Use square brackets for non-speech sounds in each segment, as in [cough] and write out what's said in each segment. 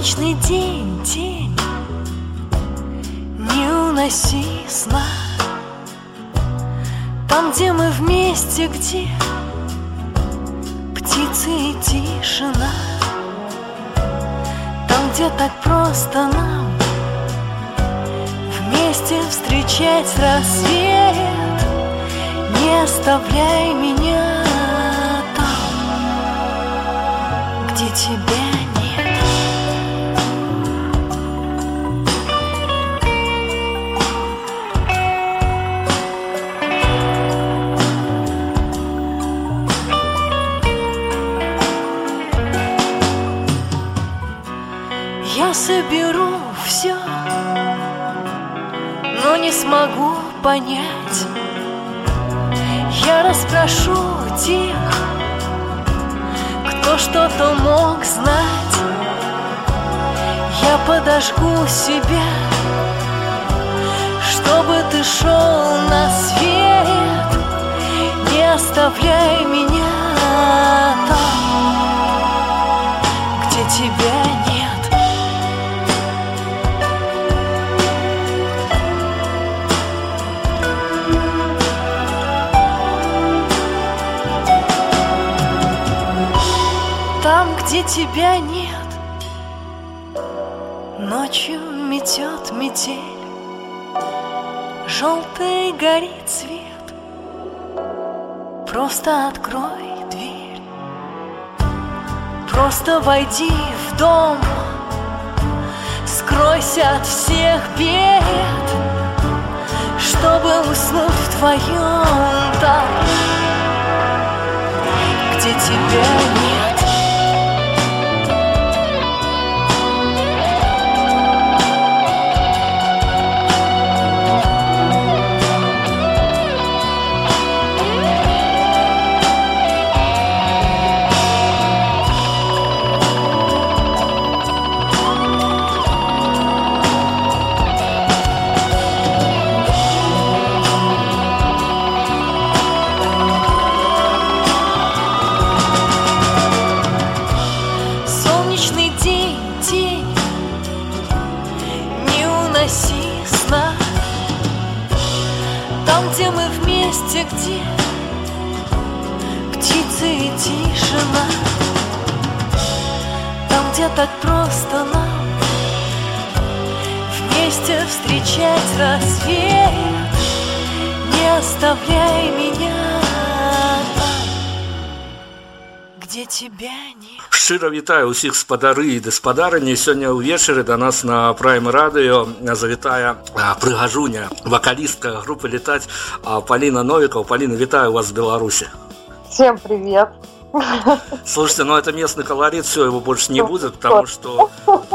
Солнечный день, день, не уноси сна. Там, где мы вместе, где птицы и тишина. Там, где так просто нам Вместе встречать рассвет. Не оставляй меня там, где тебя соберу все, но не смогу понять. Я расспрошу тех, кто что-то мог знать. Я подожгу себя, чтобы ты шел на свет. Не оставляй меня где тебя нет, ночью метет метель, желтый горит свет. Просто открой дверь, просто войди в дом, скройся от всех бед, чтобы уснуть в твоем там, где тебя нет. Вместе, где? Птицы и тишина. Там, где так просто нам Вместе встречать рассвет Не оставляй меня где тебя нет Шчыра вітаю ўсіх спадары і даспадарыні сёння ўвечары да нас на прайм радыё завітая а, прыгажуня вакалістка групы летаць а, Паліна новікаў Паліна вітаю вас з Беларусі Всем привет. Слушайте, ну это местный колорит, все, его больше не будет, потому что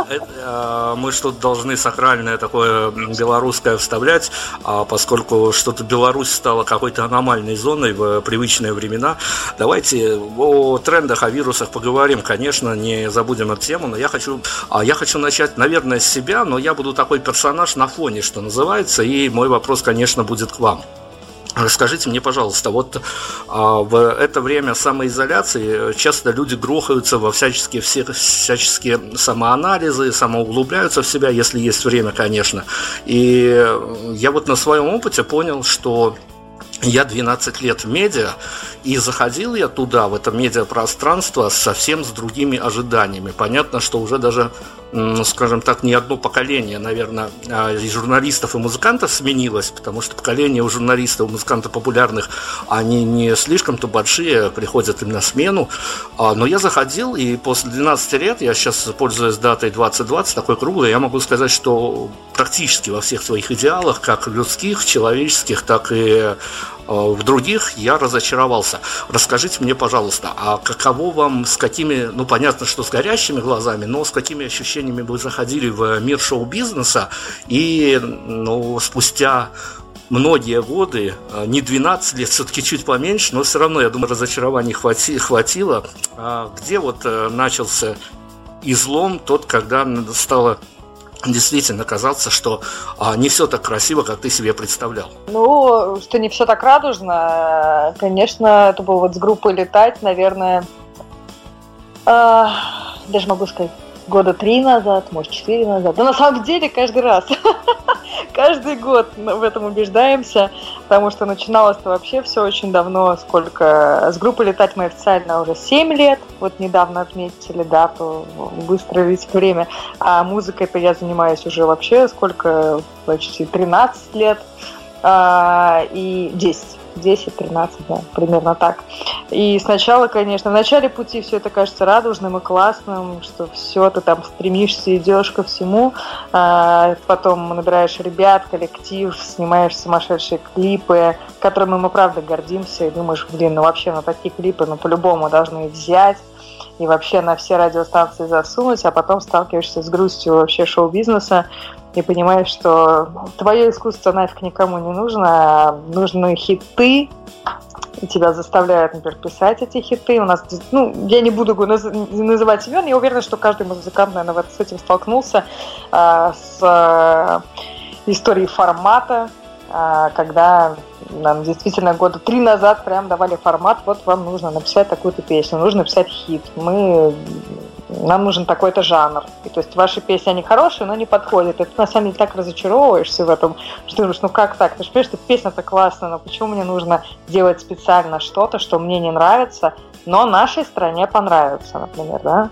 это, э, мы что-то должны сакральное такое белорусское вставлять, а поскольку что-то Беларусь стала какой-то аномальной зоной в привычные времена. Давайте о трендах, о вирусах поговорим, конечно, не забудем эту тему, но я хочу, а я хочу начать, наверное, с себя, но я буду такой персонаж на фоне, что называется, и мой вопрос, конечно, будет к вам. Расскажите мне, пожалуйста, вот а, в это время самоизоляции часто люди грохаются во всяческие, все, всяческие самоанализы, самоуглубляются в себя, если есть время, конечно. И я вот на своем опыте понял, что я 12 лет в медиа, и заходил я туда, в это медиапространство, совсем с другими ожиданиями. Понятно, что уже даже скажем так, не одно поколение, наверное, а, и журналистов и музыкантов сменилось, потому что поколение у журналистов и музыкантов популярных, они не слишком-то большие, приходят им на смену. А, но я заходил, и после 12 лет, я сейчас пользуюсь датой 2020, такой круглый, я могу сказать, что практически во всех своих идеалах, как людских, человеческих, так и в других я разочаровался. Расскажите мне, пожалуйста, а каково вам, с какими, ну понятно, что с горящими глазами, но с какими ощущениями вы заходили в мир шоу-бизнеса и ну, спустя многие годы, э, не 12 лет, все-таки чуть поменьше, но все равно, я думаю, разочарований хвати, хватило. А где вот э, начался излом, тот, когда стало действительно казаться, что а, не все так красиво, как ты себе представлял. Ну, что не все так радужно, конечно, это было вот с группой летать, наверное, э, даже могу сказать, года три назад, может, четыре назад. Но на самом деле каждый раз, [laughs] каждый год в этом убеждаемся, потому что начиналось-то вообще все очень давно, сколько... С группой летать мы официально уже 7 лет, вот недавно отметили дату, быстро ведь время, а музыкой-то я занимаюсь уже вообще сколько, почти 13 лет, а, и 10 10-13, да, примерно так. И сначала, конечно, в начале пути все это кажется радужным и классным, что все, ты там стремишься, идешь ко всему, а потом набираешь ребят, коллектив, снимаешь сумасшедшие клипы, которыми мы, правда, гордимся, и думаешь, блин, ну вообще на такие клипы, ну по-любому должны взять, и вообще на все радиостанции засунуть, а потом сталкиваешься с грустью вообще шоу-бизнеса, и понимаешь, что твое искусство нафиг никому не нужно, нужны хиты, и тебя заставляют, например, писать эти хиты. У нас, ну, я не буду называть имен, я уверена, что каждый музыкант, наверное, с этим столкнулся, а, с а, историей формата, а, когда нам действительно года три назад прям давали формат, вот вам нужно написать такую-то песню, нужно написать хит. Мы нам нужен такой-то жанр. И, то есть ваши песни, они хорошие, но не подходят. И ты на самом деле так разочаровываешься в этом, что думаешь, ну как так? Ты же понимаешь, что песня-то классная, но почему мне нужно делать специально что-то, что мне не нравится, но нашей стране понравится, например, да?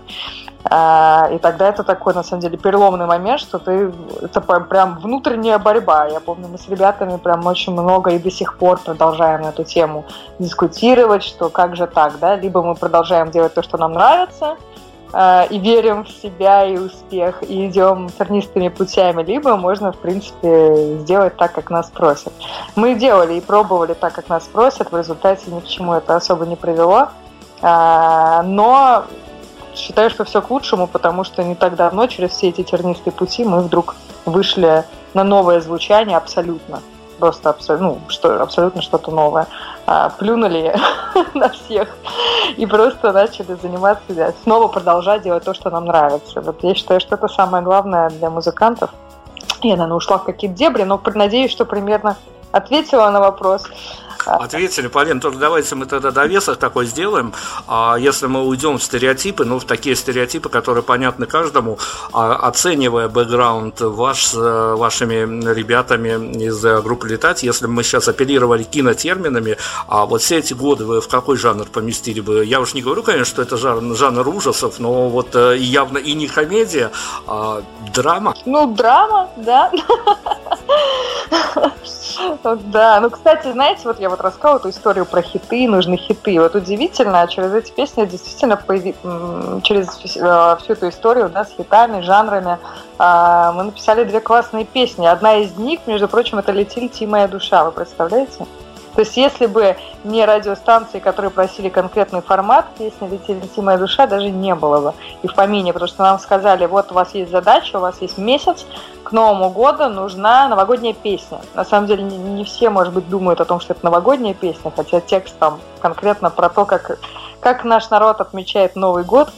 А, и тогда это такой, на самом деле, переломный момент, что ты это прям внутренняя борьба. Я помню, мы с ребятами прям очень много и до сих пор продолжаем эту тему дискутировать, что как же так, да? Либо мы продолжаем делать то, что нам нравится, и верим в себя и успех, и идем тернистыми путями, либо можно, в принципе, сделать так, как нас просят. Мы делали и пробовали так, как нас просят, в результате ни к чему это особо не привело, э, но считаю, что все к лучшему, потому что не так давно через все эти тернистые пути мы вдруг вышли на новое звучание абсолютно просто абсолютно, ну, что, абсолютно что-то новое. А, плюнули [laughs] на всех и просто начали заниматься, снова продолжать делать то, что нам нравится. Вот я считаю, что это самое главное для музыкантов. Я, наверное, ушла в какие-то дебри, но надеюсь, что примерно ответила на вопрос. Ответили, Полин, только давайте мы тогда довесок такой сделаем. А если мы уйдем в стереотипы, ну, в такие стереотипы, которые понятны каждому, а, оценивая бэкграунд ваш с э, вашими ребятами из э, группы «Летать», если мы сейчас оперировали кинотерминами, а вот все эти годы вы в какой жанр поместили бы? Я уж не говорю, конечно, что это жанр, жанр ужасов, но вот э, явно и не комедия, а драма. Ну, драма, да. [laughs] Да, ну, кстати, знаете, вот я вот рассказывала эту историю про хиты, нужны хиты. Вот удивительно, через эти песни действительно появи... через э, всю эту историю, да, с хитами, жанрами, а, мы написали две классные песни. Одна из них, между прочим, это «Лети, лети, моя душа», вы представляете? То есть если бы не радиостанции, которые просили конкретный формат, песни «Лети, лети, моя душа» даже не было бы и в помине, потому что нам сказали, вот у вас есть задача, у вас есть месяц, Новому году нужна новогодняя песня. На самом деле не, не все, может быть, думают о том, что это новогодняя песня, хотя текст там конкретно про то, как, как наш народ отмечает Новый год,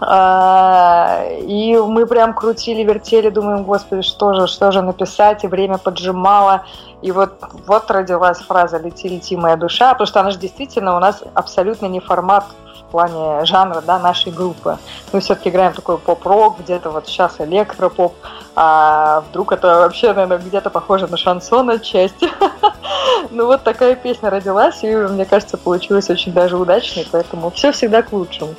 а, и мы прям крутили, вертели, думаем, господи, что же, что же написать, и время поджимало. И вот, вот родилась фраза «Лети, лети, моя душа», потому что она же действительно у нас абсолютно не формат плане жанра да, нашей группы. Мы все-таки играем такой поп-рок, где-то вот сейчас электропоп, а вдруг это вообще, наверное, где-то похоже на шансон отчасти. [laughs] Ну вот такая песня родилась, и мне кажется, получилась очень даже удачной, поэтому все всегда к лучшему.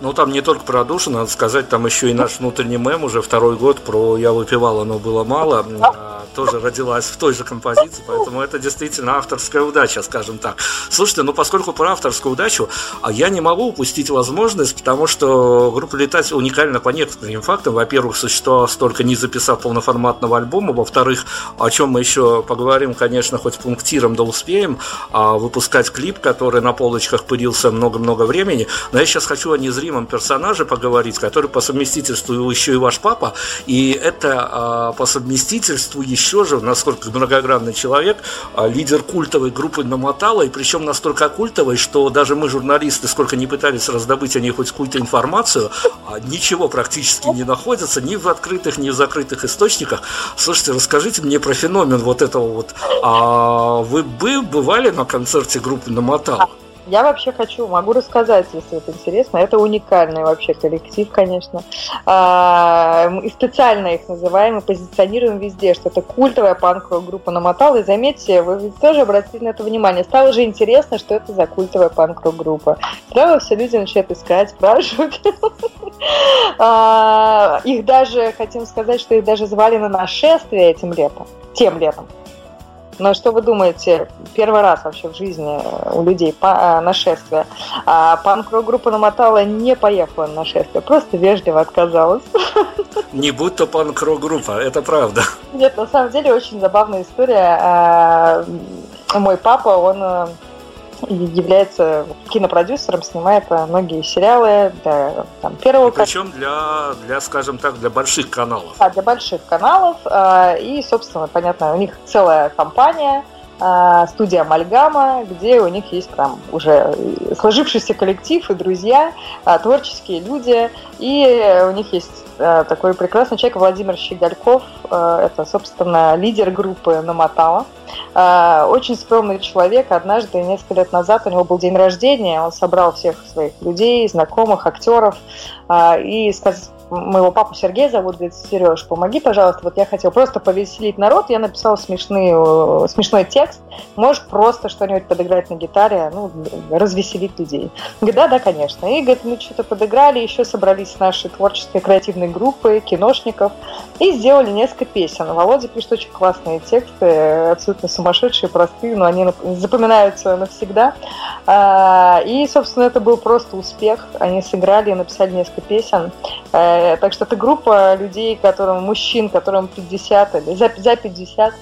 Ну, там не только про душу, надо сказать, там еще и наш внутренний мем уже второй год про «Я выпивал, оно было мало», а, тоже родилась в той же композиции, поэтому это действительно авторская удача, скажем так. Слушайте, ну, поскольку про авторскую удачу, а я не могу упустить возможность, потому что группа «Летать» уникальна по некоторым фактам. Во-первых, существовала столько не записав полноформатного альбома, во-вторых, о чем мы еще поговорим, конечно, хоть пунктиром да успеем, а выпускать клип, который на полочках пылился много-много времени, но я сейчас хочу о незримом персонаже поговорить, который по совместительству еще и ваш папа, и это а, по совместительству еще же, насколько многогранный человек, а, лидер культовой группы Намотала, и причем настолько культовой, что даже мы, журналисты, сколько не пытались раздобыть о ней хоть какую-то информацию, а, ничего практически не находится ни в открытых, ни в закрытых источниках. Слушайте, расскажите мне про феномен вот этого вот. А вы бы бывали на концерте группы Намотала? Я вообще хочу, могу рассказать, если это интересно. Это уникальный вообще коллектив, конечно. А, и специально их называем и позиционируем везде, что это культовая панковая группа Намотал. И заметьте, вы тоже обратили на это внимание. Стало же интересно, что это за культовая панковая группа. Сразу все люди начинают искать, спрашивать. [laughs] А, их даже, хотим сказать, что их даже звали на нашествие этим летом, тем летом. Но что вы думаете, первый раз вообще в жизни у людей а, нашествие. А панк-группа намотала не поехала на нашествие, просто вежливо отказалась. Не будь то панк-группа, это правда. Нет, на самом деле очень забавная история. А, мой папа, он является кинопродюсером, снимает многие сериалы для там, первого Причем для, для, скажем так, для больших каналов. Да, для больших каналов. Э, и, собственно, понятно, у них целая компания, э, студия Амальгама, где у них есть там уже сложившийся коллектив и друзья, творческие люди, и у них есть такой прекрасный человек Владимир Щегольков, это, собственно, лидер группы Намотала. А, очень скромный человек. Однажды, несколько лет назад, у него был день рождения. Он собрал всех своих людей, знакомых, актеров и моего папу Сергея зовут, говорит, Сереж, помоги, пожалуйста, вот я хотел просто повеселить народ, я написал смешный, э, смешной текст, можешь просто что-нибудь подыграть на гитаре, ну, развеселить людей. Говорит, да, да, конечно. И, говорит, мы что-то подыграли, еще собрались с нашей творческой креативной группой, киношников, и сделали несколько песен. Володя пишет очень классные тексты, абсолютно сумасшедшие, простые, но они запоминаются навсегда. А, и, собственно, это был просто успех. Они сыграли и написали несколько песен. Э, так что это группа людей, которым, мужчин, которым 50 или за, за 50,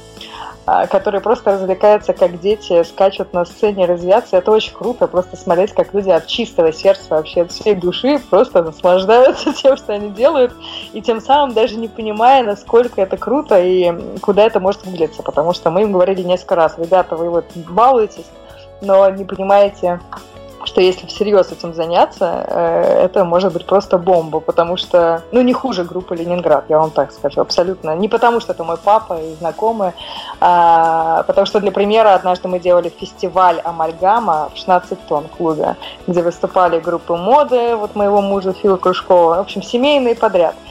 а, которые просто развлекаются как дети, скачут на сцене, развиваться. Это очень круто, просто смотреть, как люди от чистого сердца, вообще от всей души просто наслаждаются [laughs] тем, что они делают, и тем самым даже не понимая, насколько это круто и куда это может вылиться, потому что мы им говорили несколько раз, ребята, вы вот балуетесь, но не понимаете, что если всерьез этим заняться, э, это может быть просто бомба, потому что, ну, не хуже группы Ленинград, я вам так скажу, абсолютно. Не потому, что это мой папа и знакомые, а потому что, для примера, однажды мы делали фестиваль «Амальгама» в 16 тонн клубе, где выступали группы моды, вот моего мужа Фила Кружкова, в общем, семейные подряд –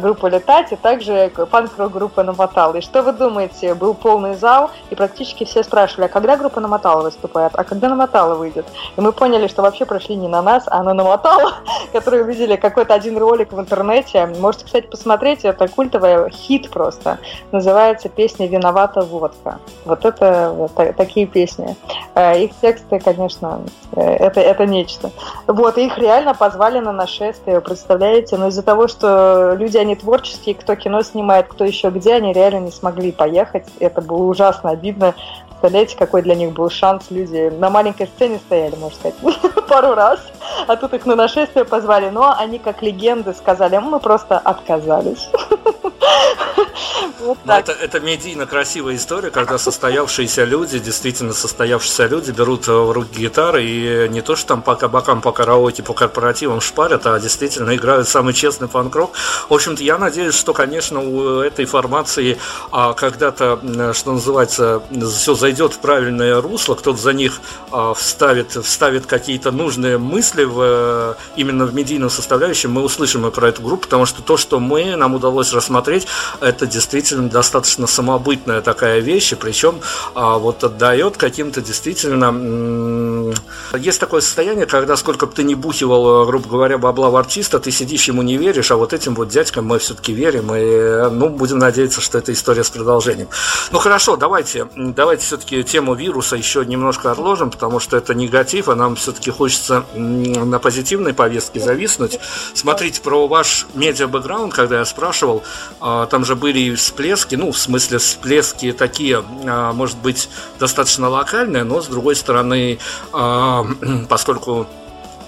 группа «Летать», и также панк-рок группа «Намотал». И что вы думаете, был полный зал, и практически все спрашивали, а когда группа «Намотала» выступает, а когда «Намотала» выйдет? И мы поняли, что вообще прошли не на нас, а на «Намотала», [laughs] который увидели какой-то один ролик в интернете. Можете, кстати, посмотреть, это культовый хит просто. Называется песня «Виновата водка». Вот это вот такие песни. Э, их тексты, конечно, э, это, это нечто. Вот, их реально позвали на нашествие, представляете? Но из-за того, что люди люди, они творческие, кто кино снимает, кто еще где, они реально не смогли поехать. Это было ужасно обидно. Представляете, какой для них был шанс? Люди на маленькой сцене стояли, можно сказать, [laughs] пару раз, а тут их на нашествие позвали. Но они, как легенды, сказали, мы просто отказались. [laughs] [laughs] Вот это, это медийно красивая история, когда состоявшиеся люди, действительно состоявшиеся люди берут в руки гитары и не то, что там по кабакам, по караоке, по корпоративам шпарят, а действительно играют самый честный фанк-рок. В общем-то, я надеюсь, что, конечно, у этой формации а, когда-то, что называется, все зайдет в правильное русло, кто-то за них а, вставит, вставит какие-то нужные мысли в, именно в медийном составляющем, мы услышим про эту группу, потому что то, что мы, нам удалось рассмотреть, это действительно достаточно самобытная такая вещь, и причем а, вот отдает каким-то действительно Есть такое состояние, когда сколько бы ты ни бухивал, грубо говоря, бабла в артиста, ты сидишь ему не веришь, а вот этим вот дядькам мы все-таки верим, и, ну, будем надеяться, что это история с продолжением. Ну, хорошо, давайте, давайте все-таки тему вируса еще немножко отложим, потому что это негатив, а нам все-таки хочется на позитивной повестке зависнуть. Смотрите, про ваш медиа-бэкграунд, когда я спрашивал, а, там же были всплески, ну, в смысле всплески такие, а, может быть, достаточно локальные, но, с другой стороны, а, [clears throat] поскольку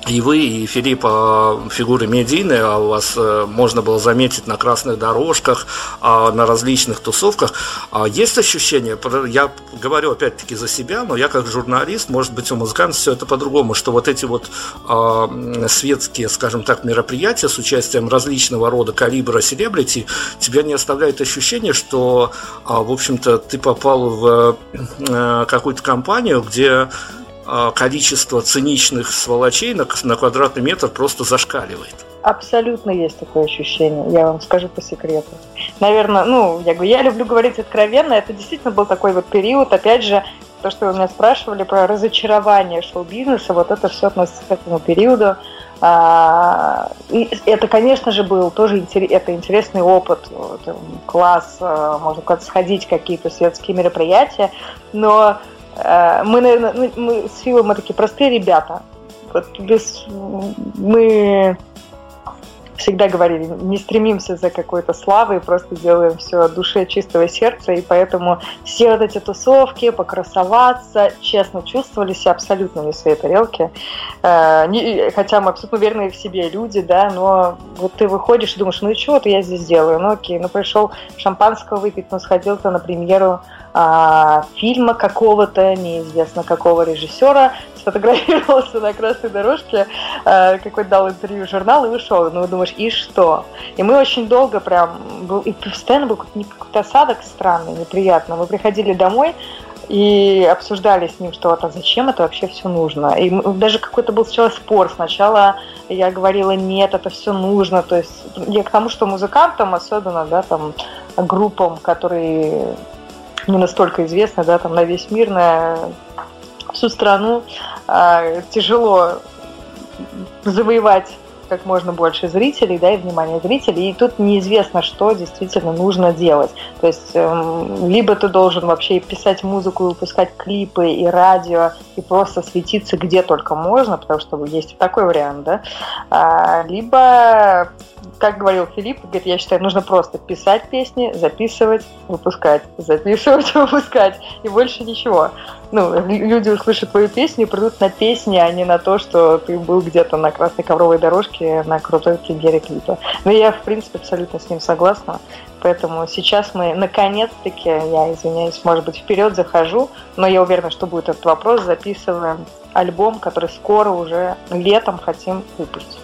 и вы, и Филипп а, фигуры медийные, а у вас э, можно было заметить на красных дорожках, а, на различных тусовках. Есть ощущение, я говорю опять-таки за себя, но я как журналист, может быть, у музыкантов все это по-другому, что вот эти вот светские, скажем так, мероприятия с участием различного рода калибра селебрити, тебя не оставляет ощущение, что, в общем-то, ты попал в э, какую-то компанию, где а, количество циничных сволочей на, на квадратный метр просто зашкаливает. Абсолютно есть такое ощущение, я вам скажу по секрету. Наверное, ну, я говорю, я люблю говорить откровенно, это действительно был такой вот период, опять же, то, что вы меня спрашивали про разочарование шоу-бизнеса, вот это все относится к этому периоду. А, и это, конечно же, был тоже это интересный опыт, класс, а, можно сказать, сходить какие-то светские мероприятия, но мы, наверное, ну, мы с Филом мы такие простые ребята. Вот без, мы всегда говорили, не стремимся за какой-то славой, просто делаем все от души, чистого сердца, и поэтому все вот эти тусовки, покрасоваться, честно чувствовали себя абсолютно не в своей тарелке, э, хотя мы абсолютно уверенные в себе люди, да, но вот ты выходишь и думаешь, ну и что-то я здесь делаю, ну окей, ну пришел шампанского выпить, ну сходил-то на премьеру а, фильма какого-то, неизвестно какого режиссера, сфотографировался на красной дорожке, а, какой-то дал интервью журнал и ушел. Ну, думаешь, и что? И мы очень долго прям, был, и постоянно был какой-то осадок странный, неприятно. Мы приходили домой, и обсуждали с ним, что а зачем это вообще все нужно. И даже какой-то был сначала спор. Сначала я говорила, нет, это все нужно. То есть я к тому, что музыкантам, особенно, да, там, группам, которые не настолько известны, да, там на весь мир, на всю страну, э, тяжело завоевать как можно больше зрителей, да, и внимание зрителей, и тут неизвестно, что действительно нужно делать. То есть э, либо ты должен вообще писать музыку, выпускать клипы и радио, и просто светиться где только можно, потому что есть такой вариант, да, а, либо как говорил Филипп, говорит, я считаю, нужно просто писать песни, записывать, выпускать, записывать, [laughs] выпускать, и больше ничего. Ну, люди услышат твою песню и придут на песни, а не на то, что ты был где-то на красной ковровой дорожке на крутой премьере клипа. Но я, в принципе, абсолютно с ним согласна. Поэтому сейчас мы, наконец-таки, я извиняюсь, может быть, вперед захожу, но я уверена, что будет этот вопрос, записываем альбом, который скоро уже летом хотим выпустить.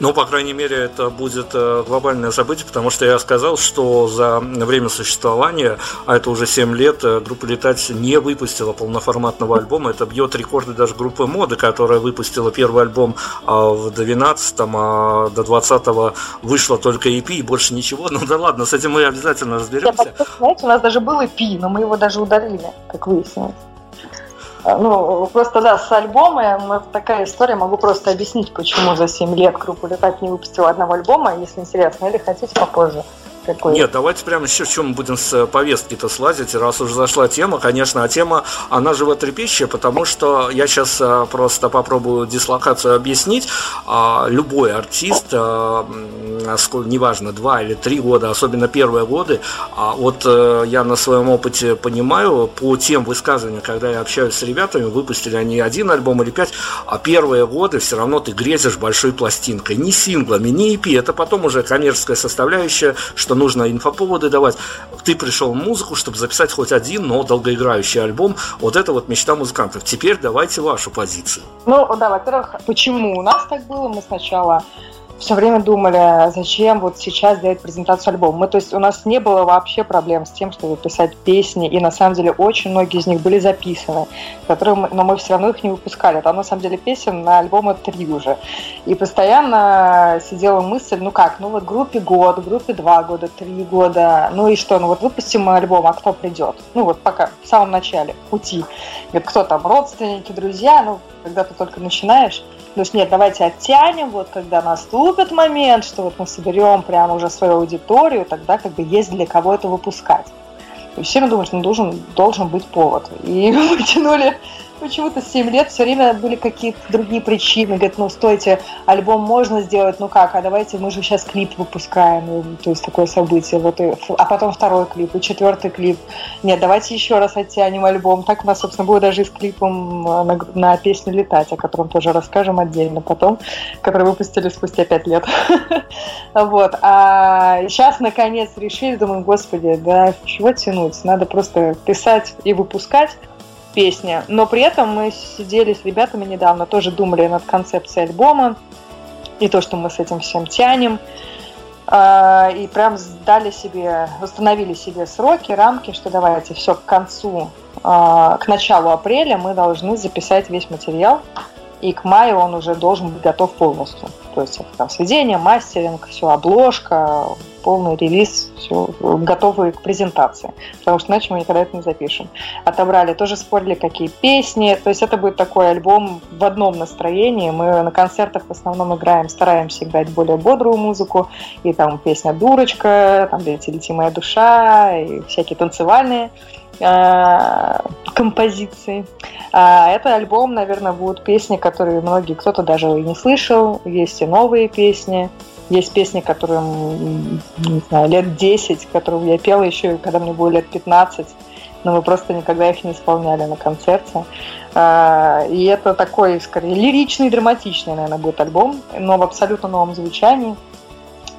Ну, по крайней мере, это будет э, глобальное событие, потому что я сказал, что за время существования, а это уже 7 лет, э, группа «Летать» не выпустила полноформатного альбома. Это бьет рекорды даже группы «Моды», которая выпустила первый альбом а, в 12-м, а до 20-го вышло только EP и больше ничего. Ну да ладно, с этим мы обязательно разберемся. Знаете, у нас даже был EP, но мы его даже удалили, как выяснилось. Ну, просто да, с альбомом это такая история, могу просто объяснить, почему за 7 лет группа «Летать» не выпустила одного альбома, если интересно, или хотите попозже какой? Нет, давайте прямо еще в чем будем с э, повестки-то слазить, раз уже зашла тема, конечно, а тема, она животрепещущая, потому что я сейчас э, просто попробую дислокацию объяснить. А, любой артист, э, неважно, два или три года, особенно первые годы, а вот я на своем опыте понимаю, по тем высказываниям, когда я общаюсь с ребятами, выпустили они один альбом или пять, а первые годы все равно ты грезишь большой пластинкой, не синглами, не EP, это потом уже коммерческая составляющая, что нужно инфоповоды давать. Ты пришел в музыку, чтобы записать хоть один, но долгоиграющий альбом. Вот это вот мечта музыкантов. Теперь давайте вашу позицию. Ну, да, во-первых, почему у нас так было? Мы сначала все время думали, а зачем вот сейчас делать презентацию альбома. Мы, то есть у нас не было вообще проблем с тем, чтобы писать песни, и на самом деле очень многие из них были записаны, которые мы, но мы все равно их не выпускали. Там на самом деле песен на альбоме три уже. И постоянно сидела мысль, ну как, ну вот группе год, группе два года, три года, ну и что, ну вот выпустим мы альбом, а кто придет? Ну вот пока, в самом начале пути. Говорит, кто там, родственники, друзья, ну когда ты только начинаешь. То есть нет, давайте оттянем, вот когда наступит момент, что вот мы соберем прямо уже свою аудиторию, тогда как бы есть для кого это выпускать. И все думают, что должен, должен быть повод. И [laughs] мы тянули почему-то 7 лет все время были какие-то другие причины. Говорят, ну, стойте, альбом можно сделать, ну как, а давайте мы же сейчас клип выпускаем, то есть такое событие. Вот и, а потом второй клип, и четвертый клип. Нет, давайте еще раз оттянем альбом. Так у нас, собственно, будет даже и с клипом э, на, на песню «Летать», о котором тоже расскажем отдельно потом, который выпустили спустя 5 лет. [laughs] Вот. А сейчас, наконец, решили, думаю, господи, да чего тянуть? Надо просто писать и выпускать песня. Но при этом мы сидели с ребятами недавно, тоже думали над концепцией альбома и то, что мы с этим всем тянем. А, и прям дали себе, установили себе сроки, рамки, что давайте все к концу, а, к началу апреля мы должны записать весь материал, и к маю он уже должен быть готов полностью. То есть там сведение, мастеринг, все, обложка, полный релиз, все, готовы к презентации. Потому что иначе мы никогда это не запишем. Отобрали, тоже спорили, какие песни. То есть это будет такой альбом в одном настроении. Мы на концертах в основном играем, стараемся играть более бодрую музыку. И там песня «Дурочка», там «Лети, лети моя душа», и всякие танцевальные композиции. А это альбом, наверное, будут песни, которые многие, кто-то даже и не слышал. Есть и новые песни. Есть песни, которые, не знаю, лет 10, которые я пела еще, когда мне было лет 15, но мы просто никогда их не исполняли на концерте. А, и это такой, скорее, лиричный, драматичный, наверное, будет альбом, но в абсолютно новом звучании.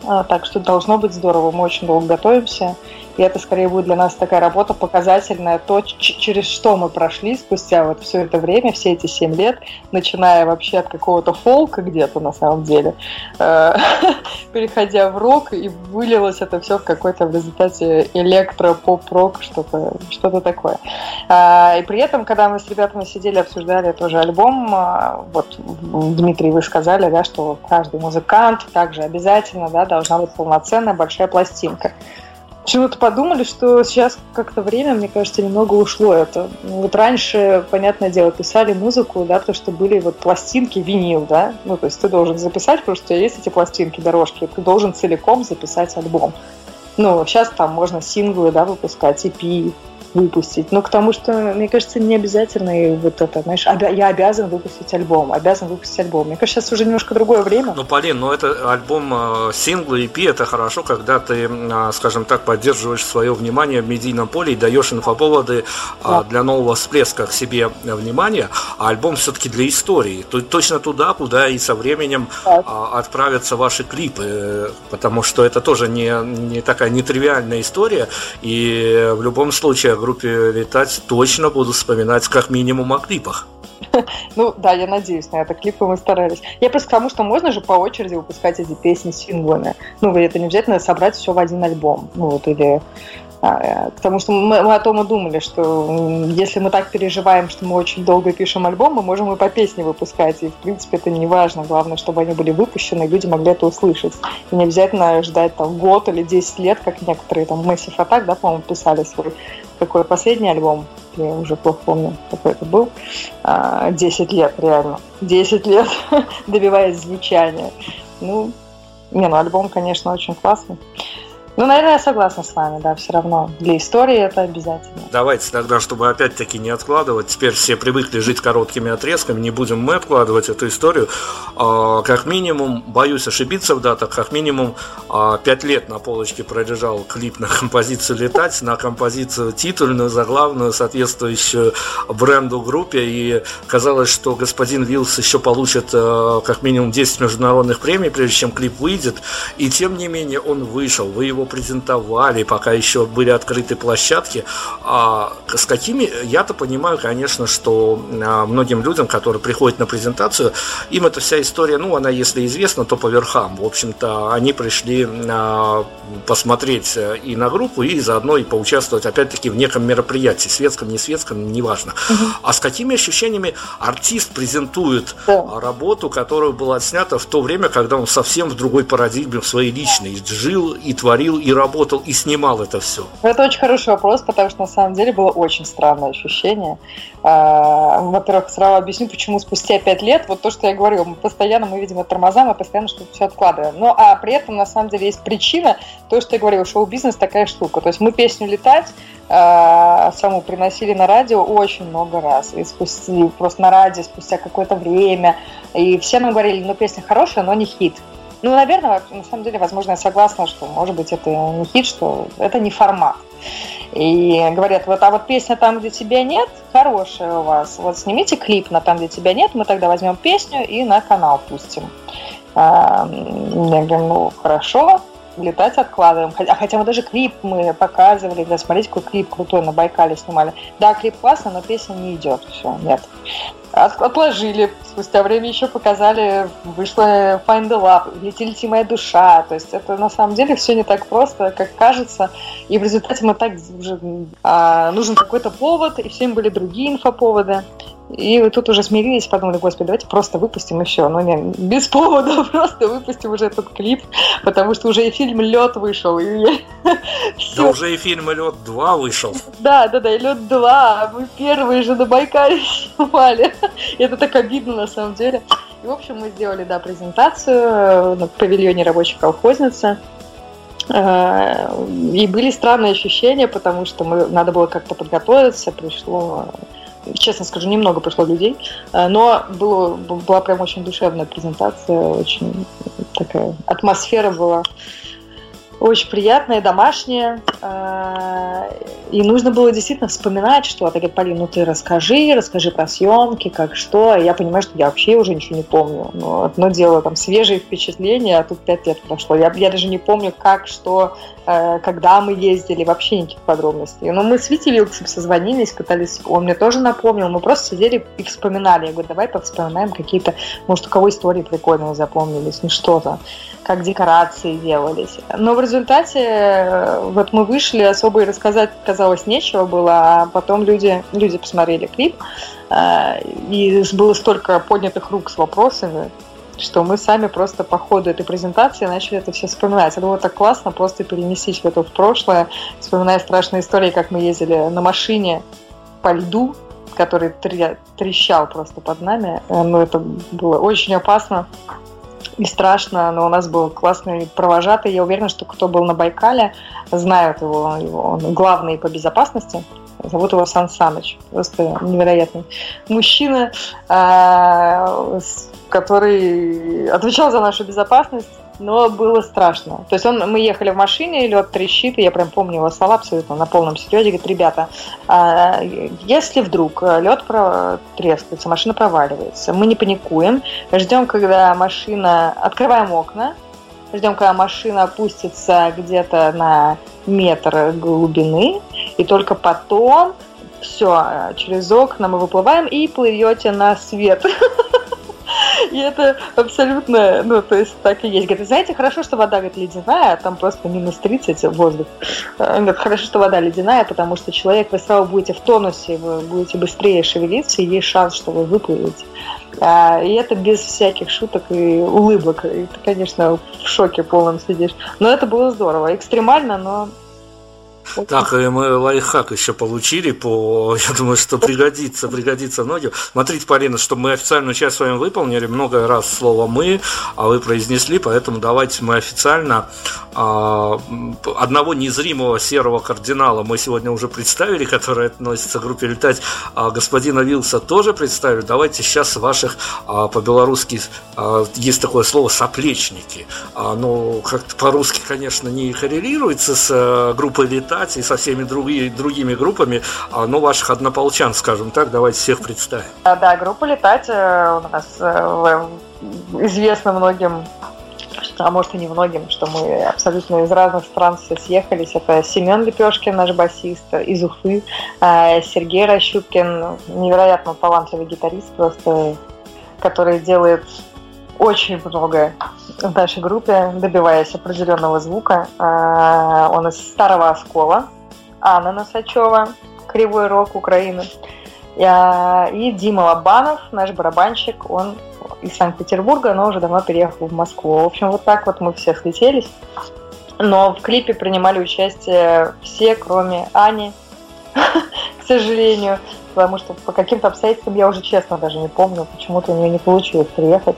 А, так что должно быть здорово. Мы очень долго готовимся. И это скорее будет для нас такая работа показательная, то, через что мы прошли спустя вот все это время, все эти семь лет, начиная вообще от какого-то фолка где-то на самом деле, э, [laughs] переходя в рок, и вылилось это все в какой-то в результате электро, поп-рок, что-то что такое. А, и при этом, когда мы с ребятами сидели, обсуждали тоже альбом, а, вот, Дмитрий, вы сказали, да, что каждый музыкант также обязательно да, должна быть полноценная большая пластинка почему-то подумали, что сейчас как-то время, мне кажется, немного ушло это. Вот раньше, понятное дело, писали музыку, да, то, что были вот пластинки, винил, да, ну, то есть ты должен записать, потому что у тебя есть эти пластинки, дорожки, ты должен целиком записать альбом. Ну, сейчас там можно синглы, да, выпускать, EP, выпустить. Но к тому, что, мне кажется, не обязательно и вот это, знаешь, обя- я обязан выпустить альбом, обязан выпустить альбом. Мне кажется, сейчас уже немножко другое время. Ну, Полин, ну это альбом э, синглы, EP, это хорошо, когда ты, э, скажем так, поддерживаешь свое внимание в медийном поле и даешь инфоповоды э, да. для нового всплеска к себе внимания, а альбом все-таки для истории. То, точно туда, куда и со временем да. отправятся ваши клипы, потому что это тоже не, не такая нетривиальная история, и в любом случае группе «Летать» точно буду вспоминать как минимум о клипах. [laughs] Ну да, я надеюсь на это. Клипы мы старались. Я просто к тому, что можно же по очереди выпускать эти песни синглами. Ну, это не обязательно собрать все в один альбом. Ну, вот, или потому что мы, мы о том и думали, что если мы так переживаем, что мы очень долго пишем альбом, мы можем и по песне выпускать. И, в принципе, это не важно. Главное, чтобы они были выпущены, и люди могли это услышать. И не обязательно ждать там год или 10 лет, как некоторые там Massive Attack, да, по-моему, писали свой какой последний альбом, я уже плохо помню, какой это был, 10 а, лет реально, 10 лет [laughs] добиваясь звучания. Ну, не, ну альбом, конечно, очень классный. Ну, наверное, я согласна с вами, да, все равно. Для истории это обязательно. Давайте тогда, чтобы опять-таки не откладывать, теперь все привыкли жить короткими отрезками, не будем мы откладывать эту историю. А, как минимум, боюсь ошибиться в датах, как минимум а, пять лет на полочке пролежал клип на композицию «Летать», на композицию титульную, заглавную, соответствующую бренду группе, и казалось, что господин Вилс еще получит а, как минимум 10 международных премий, прежде чем клип выйдет, и тем не менее он вышел, вы его презентовали, пока еще были открыты площадки, а с какими, я-то понимаю, конечно, что а, многим людям, которые приходят на презентацию, им эта вся история, ну, она, если известна, то по верхам. В общем-то, они пришли а, посмотреть э, и на группу, и заодно и поучаствовать, опять-таки, в неком мероприятии, светском, не светском, неважно. Угу. А с какими ощущениями артист презентует да. работу, которая была снята в то время, когда он совсем в другой парадигме в своей личной жил и творил, и работал, и снимал это все? Это очень хороший вопрос, потому что на самом деле было очень странное ощущение. А, во-первых, сразу объясню, почему спустя пять лет, вот то, что я говорила, мы постоянно, мы видим тормоза, мы постоянно что-то все откладываем. Ну, а при этом, на самом деле, есть причина, то, что я говорила, шоу-бизнес такая штука. То есть мы песню «Летать» э, саму приносили на радио очень много раз. И спустя, просто на радио спустя какое-то время. И все нам говорили, ну, песня хорошая, но не хит. Ну, наверное, на самом деле, возможно, я согласна, что, может быть, это не хит, что это не формат. И говорят, вот, а вот песня «Там, где тебя нет» хорошая у вас. Вот снимите клип на «Там, где тебя нет», мы тогда возьмем песню и на канал пустим. Я говорю, ну, хорошо, летать откладываем. А хотя мы даже клип мы показывали, да, смотрите, какой клип крутой на Байкале снимали. Да, клип классный, но песня не идет. Все, нет. Отложили. Спустя время еще показали, вышла Find the Love, летите моя душа. То есть это на самом деле все не так просто, как кажется. И в результате мы так уже а, нужен какой-то повод, и всем были другие инфоповоды. И тут уже смирились, подумали, господи, давайте просто выпустим и все. Ну, не, без повода [laughs] просто выпустим уже этот клип, потому что уже и фильм Лед вышел. И [laughs] да уже и фильм Лед 2 вышел. Да, да, да, и Лед 2, а мы первые же на Байкале [laughs] снимали. Это так обидно на самом деле. И, в общем, мы сделали, да, презентацию на павильоне рабочей колхозницы. А, и были странные ощущения, потому что мы, надо было как-то подготовиться, пришло честно скажу, немного пришло людей, э, но было, была прям очень душевная презентация, очень такая атмосфера была очень приятная, домашняя. Э, и нужно было действительно вспоминать что-то. Говорит, Полин, ну ты расскажи, расскажи про съемки, как что. Я понимаю, что я вообще уже ничего не помню. Но одно дело, там, свежие впечатления, а тут пять лет прошло. Я, я даже не помню, как, что, Э, когда мы ездили, вообще никаких подробностей. Но мы с Витей Вилксом созвонились, пытались, он мне тоже напомнил, мы просто сидели и вспоминали. Я говорю, давай повспоминаем какие-то, может, у кого истории прикольные запомнились, ну что-то, как декорации делались. Но в результате э, вот мы вышли, особо и рассказать казалось нечего было, а потом люди, люди посмотрели клип, э, и было столько поднятых рук с вопросами, что мы сами просто по ходу этой презентации начали это все вспоминать. Это было так классно просто перенестись в это в прошлое, вспоминая страшные истории, как мы ездили на машине по льду, который трещал просто под нами. Э, ну, это было очень опасно и страшно, но у нас был классный провожатый. Я уверена, что кто был на Байкале, знают его, его он главный по безопасности. Зовут его Сан Саныч. Просто невероятный мужчина, а, который отвечал за нашу безопасность, но было страшно. То есть он, мы ехали в машине, лед трещит, и я прям помню его слова абсолютно на полном серьезе. Говорит, ребята, а, если вдруг лед трескается, машина проваливается, мы не паникуем, ждем, когда машина... Открываем окна, ждем, когда машина опустится где-то на метр глубины, и только потом все, через окна мы выплываем и плывете на свет. [laughs] И это абсолютно, ну, то есть так и есть. Говорит, знаете, хорошо, что вода, говорит, ледяная, а там просто минус 30 воздух. Он говорит, хорошо, что вода ледяная, потому что человек, вы сразу будете в тонусе, вы будете быстрее шевелиться, и есть шанс, что вы выплывете. А, и это без всяких шуток и улыбок. И ты, конечно, в шоке полном сидишь. Но это было здорово. Экстремально, но так, и мы лайфхак еще получили по, [laughs] я думаю, что пригодится, пригодится многим. Смотрите, Полина, чтобы мы официальную часть с вами выполнили, много раз слово «мы», а вы произнесли, поэтому давайте мы официально а, одного незримого серого кардинала мы сегодня уже представили, который относится к группе «Летать», а господина Вилса тоже представили. Давайте сейчас ваших а, по-белорусски а, есть такое слово «соплечники». А, ну, как-то по-русски, конечно, не коррелируется с а, группой «Летать», Стати и со всеми другими, другими группами, ну, ваших однополчан, скажем так, давайте всех представим. Да, да группа «Летать» э, у нас э, известна многим а может и немногим, что мы абсолютно из разных стран все съехались. Это Семен Лепешкин, наш басист, из Уфы, э, Сергей Рощупкин, невероятно талантливый гитарист, просто, который делает очень много в нашей группе, добиваясь определенного звука. Э, он из Старого Оскола, Анна Носачева, Кривой Рок Украины. И Дима Лобанов, наш барабанщик, он из Санкт-Петербурга, но уже давно переехал в Москву. В общем, вот так вот мы все слетелись. Но в клипе принимали участие все, кроме Ани, [laughs] к сожалению, потому что по каким-то обстоятельствам я уже честно даже не помню, почему-то у нее не получилось приехать.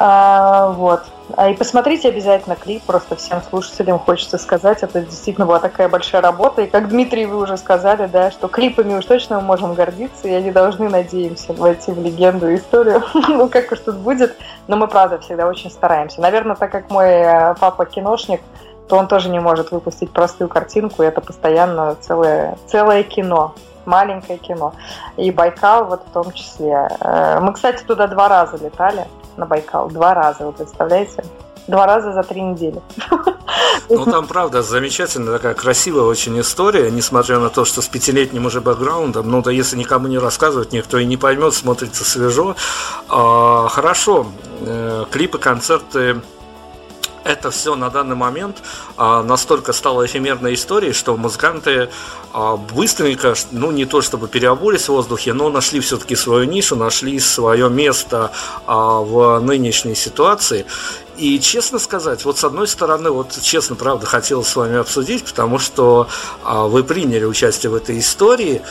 А, вот. А и посмотрите обязательно клип, просто всем слушателям хочется сказать, это действительно была такая большая работа, и как Дмитрий вы уже сказали, да, что клипами уж точно мы можем гордиться, и они должны, надеемся, войти в легенду и историю, [laughs] ну как уж тут будет, но мы, правда, всегда очень стараемся. Наверное, так как мой э, папа киношник, то он тоже не может выпустить простую картинку, и это постоянно целое, целое кино маленькое кино. И Байкал вот в том числе. Э, мы, кстати, туда два раза летали на Байкал. Два раза, вы представляете? Два раза за три недели. [laughs] Ну, там, правда, замечательная такая красивая очень история, несмотря на то, что с пятилетним уже бэкграундом, ну, да если никому не рассказывать, никто и не поймет, смотрится свежо. А, хорошо, э, клипы, концерты это все на данный момент а, настолько стало эфемерной историей, что музыканты а, быстренько, ну не то чтобы переобулись в воздухе, но нашли все-таки свою нишу, нашли свое место а, в нынешней ситуации. И честно сказать, вот с одной стороны, вот честно, правда, хотел с вами обсудить, потому что вы приняли участие в этой истории.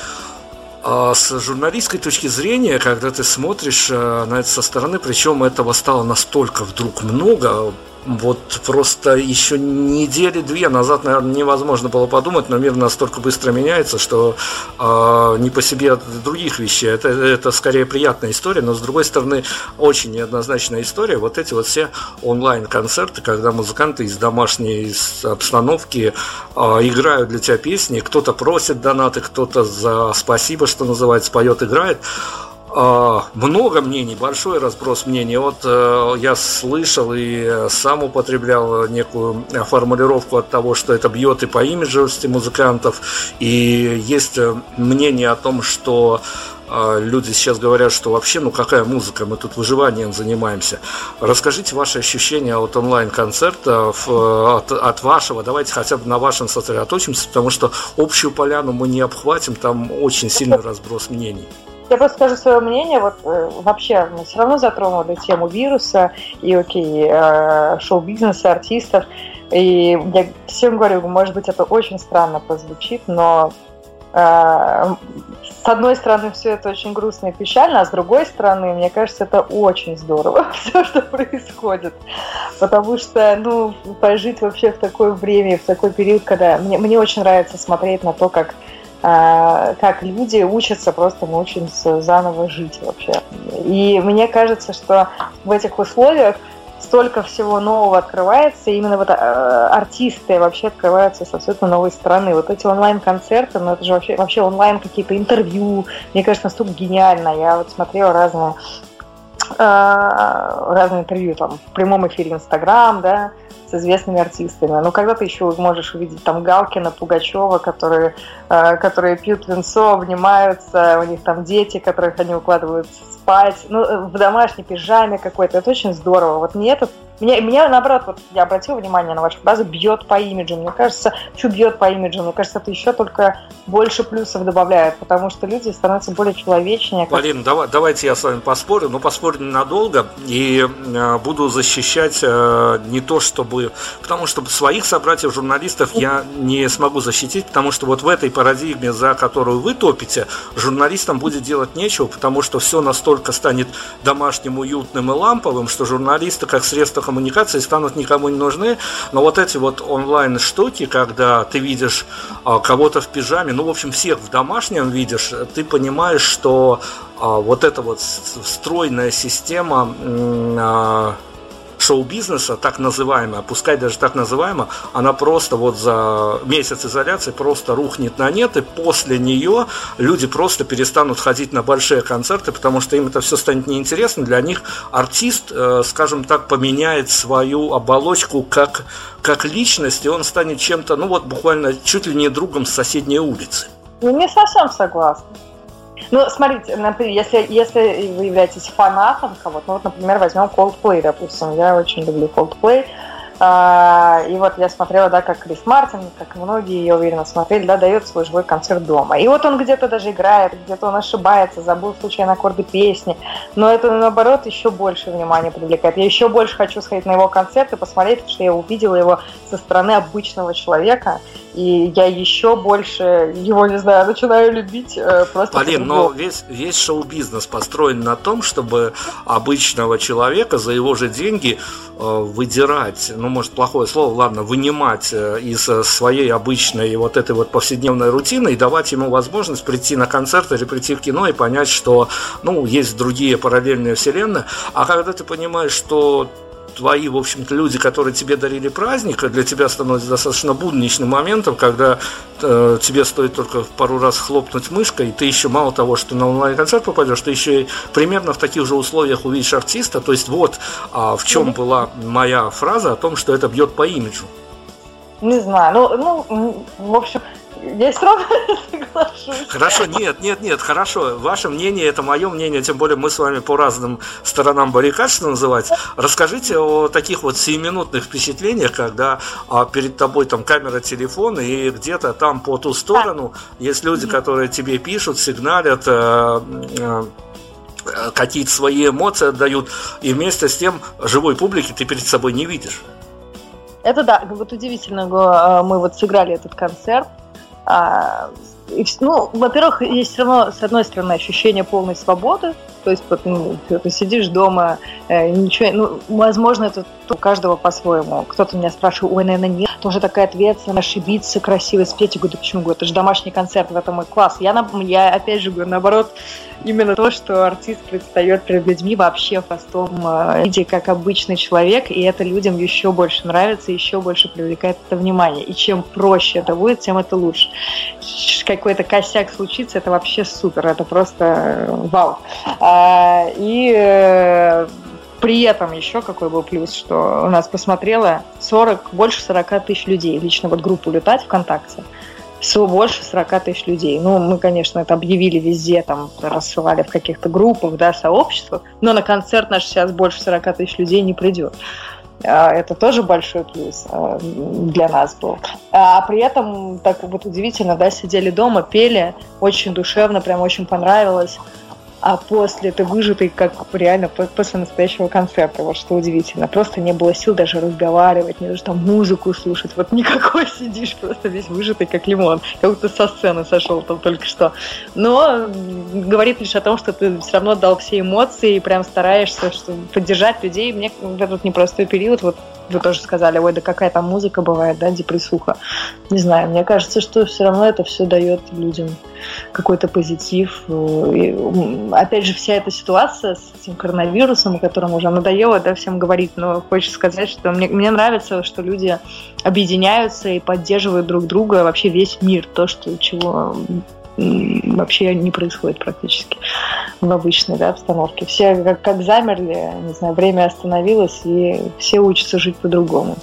С журналистской точки зрения, когда ты смотришь а, на это со стороны, причем этого стало настолько вдруг много, вот просто еще недели две назад, наверное, невозможно было подумать, но мир настолько быстро меняется, что э, не по себе от других вещей. Это, это скорее приятная история, но с другой стороны очень неоднозначная история. Вот эти вот все онлайн-концерты, когда музыканты из домашней обстановки э, играют для тебя песни, кто-то просит донаты, кто-то за спасибо, что называется, поет, играет. А, много мнений, большой разброс мнений. Вот э, я слышал и сам употреблял некую формулировку от того, что это бьет и по имиджевости музыкантов. И есть мнение о том, что э, люди сейчас говорят, что вообще, ну какая музыка, мы тут выживанием занимаемся. Расскажите ваши ощущения от онлайн-концертов, от, от вашего, давайте хотя бы на вашем сосредоточимся, потому что общую поляну мы не обхватим, там очень сильный разброс мнений. Я просто скажу свое мнение. Вот э, вообще мы все равно затронули тему вируса и, окей, э, шоу-бизнеса, артистов. И я всем говорю, может быть, это очень странно прозвучит, но э, с одной стороны, все это очень грустно и печально, а с другой стороны, мне кажется, это очень здорово, [laughs] все, что происходит. Потому что, ну, пожить вообще в такое время, в такой период, когда... Мне, мне очень нравится смотреть на то, как как люди учатся просто научиться заново жить вообще. И мне кажется, что в этих условиях столько всего нового открывается, и именно вот э, артисты вообще открываются с абсолютно новой стороны. Вот эти онлайн-концерты, ну это же вообще, вообще онлайн какие-то интервью, мне кажется, настолько гениально. Я вот смотрела разные, э, разные интервью там в прямом эфире Инстаграм, да, с известными артистами. Ну, когда ты еще можешь увидеть там Галкина, Пугачева, которые, э, которые пьют винцо, обнимаются, у них там дети, которых они укладывают спать, ну, э, в домашней пижаме какой-то. Это очень здорово. Вот мне это меня, меня, наоборот, вот я обратила внимание на вашу фразу «бьет по имиджу». Мне кажется, что бьет по имиджу? Мне кажется, это еще только больше плюсов добавляет, потому что люди становятся более человечнее. Полин, давай, давайте я с вами поспорю, но поспорю ненадолго и э, буду защищать э, не то, чтобы... Потому что своих собратьев-журналистов я не смогу защитить, потому что вот в этой парадигме, за которую вы топите, журналистам будет делать нечего, потому что все настолько станет домашним, уютным и ламповым, что журналисты как средство коммуникации станут никому не нужны, но вот эти вот онлайн штуки, когда ты видишь а, кого-то в пижаме, ну, в общем, всех в домашнем видишь, ты понимаешь, что а, вот эта вот встроенная система а, шоу-бизнеса, так называемая, пускай даже так называемая, она просто вот за месяц изоляции просто рухнет на нет, и после нее люди просто перестанут ходить на большие концерты, потому что им это все станет неинтересно. Для них артист, э, скажем так, поменяет свою оболочку как, как личность, и он станет чем-то, ну вот буквально чуть ли не другом с соседней улицы. Ну, не совсем согласна. Ну, смотрите, например, если, если вы являетесь фанатом кого-то, ну вот, например, возьмем Coldplay, допустим, я очень люблю Coldplay, и вот я смотрела, да, как Крис Мартин, как многие, я уверена, смотрели, да, дает свой живой концерт дома. И вот он где-то даже играет, где-то он ошибается, забыл случайно аккорды песни. Но это, наоборот, еще больше внимания привлекает. Я еще больше хочу сходить на его концерт и посмотреть, потому что я увидела его со стороны обычного человека. И я еще больше его, не знаю, начинаю любить э, просто. Полин, но весь, весь шоу-бизнес построен на том, чтобы обычного человека за его же деньги э, выдирать, ну, может, плохое слово, ладно, вынимать э, из своей обычной вот этой вот повседневной рутины и давать ему возможность прийти на концерт или прийти в кино и понять, что, ну, есть другие параллельные вселенные. А когда ты понимаешь, что твои, в общем-то, люди, которые тебе дарили праздник, для тебя становится достаточно будничным моментом, когда э, тебе стоит только пару раз хлопнуть мышкой, и ты еще мало того, что на онлайн-концерт попадешь, ты еще и примерно в таких же условиях увидишь артиста. То есть вот а, в чем была моя фраза о том, что это бьет по имиджу. Не знаю, ну, ну, в общем, я строго [laughs] соглашусь. Хорошо, нет, нет, нет, хорошо. Ваше мнение это мое мнение, тем более мы с вами по разным сторонам баррикад, что называть. Расскажите о таких вот сиюминутных впечатлениях, когда а, перед тобой там камера телефона и где-то там по ту сторону есть люди, которые тебе пишут, сигналят, а, а, какие-то свои эмоции отдают, и вместе с тем живой публики ты перед собой не видишь. Это да, вот удивительно, а, мы вот сыграли этот концерт, ну, во-первых, есть все равно, с одной стороны, ощущение полной свободы, то есть ну, ты сидишь дома, э, ничего, ну, возможно, это у каждого по-своему. Кто-то меня спрашивает, ой, наверное, нет, тоже такая ответственность, ошибиться, красиво спеть. Я говорю, да почему? Это же домашний концерт, в этом мой класс. Я, я опять же говорю, наоборот, именно то, что артист предстает перед людьми вообще в простом э, виде, как обычный человек, и это людям еще больше нравится, еще больше привлекает это внимание. И чем проще это будет, тем это лучше. Какой-то косяк случится, это вообще супер, это просто э, вау. А, и э, при этом еще какой был плюс, что у нас посмотрело 40, больше 40 тысяч людей. Лично вот группу «Летать» ВКонтакте всего больше 40 тысяч людей. Ну, мы, конечно, это объявили везде, там, рассылали в каких-то группах, да, сообществах, но на концерт наш сейчас больше 40 тысяч людей не придет. А, это тоже большой плюс а, для нас был. А при этом так вот удивительно, да, сидели дома, пели, очень душевно, прям очень понравилось а после ты выжатый, как реально после настоящего концерта, вот что удивительно. Просто не было сил даже разговаривать, не даже там музыку слушать. Вот никакой [laughs] сидишь, просто весь выжатый, как лимон. Как будто со сцены сошел там только что. Но говорит лишь о том, что ты все равно дал все эмоции и прям стараешься чтобы поддержать людей. Мне в этот непростой период, вот вы тоже сказали, ой, да какая там музыка бывает, да, депрессуха. Не знаю, мне кажется, что все равно это все дает людям какой-то позитив. И, опять же, вся эта ситуация с этим коронавирусом, о котором уже надоело да, всем говорить, но хочется сказать, что мне, мне нравится, что люди объединяются и поддерживают друг друга, вообще весь мир, то, что, чего вообще не происходит практически в обычной да, обстановке. Все как, как замерли, не знаю, время остановилось, и все учатся жить по-другому.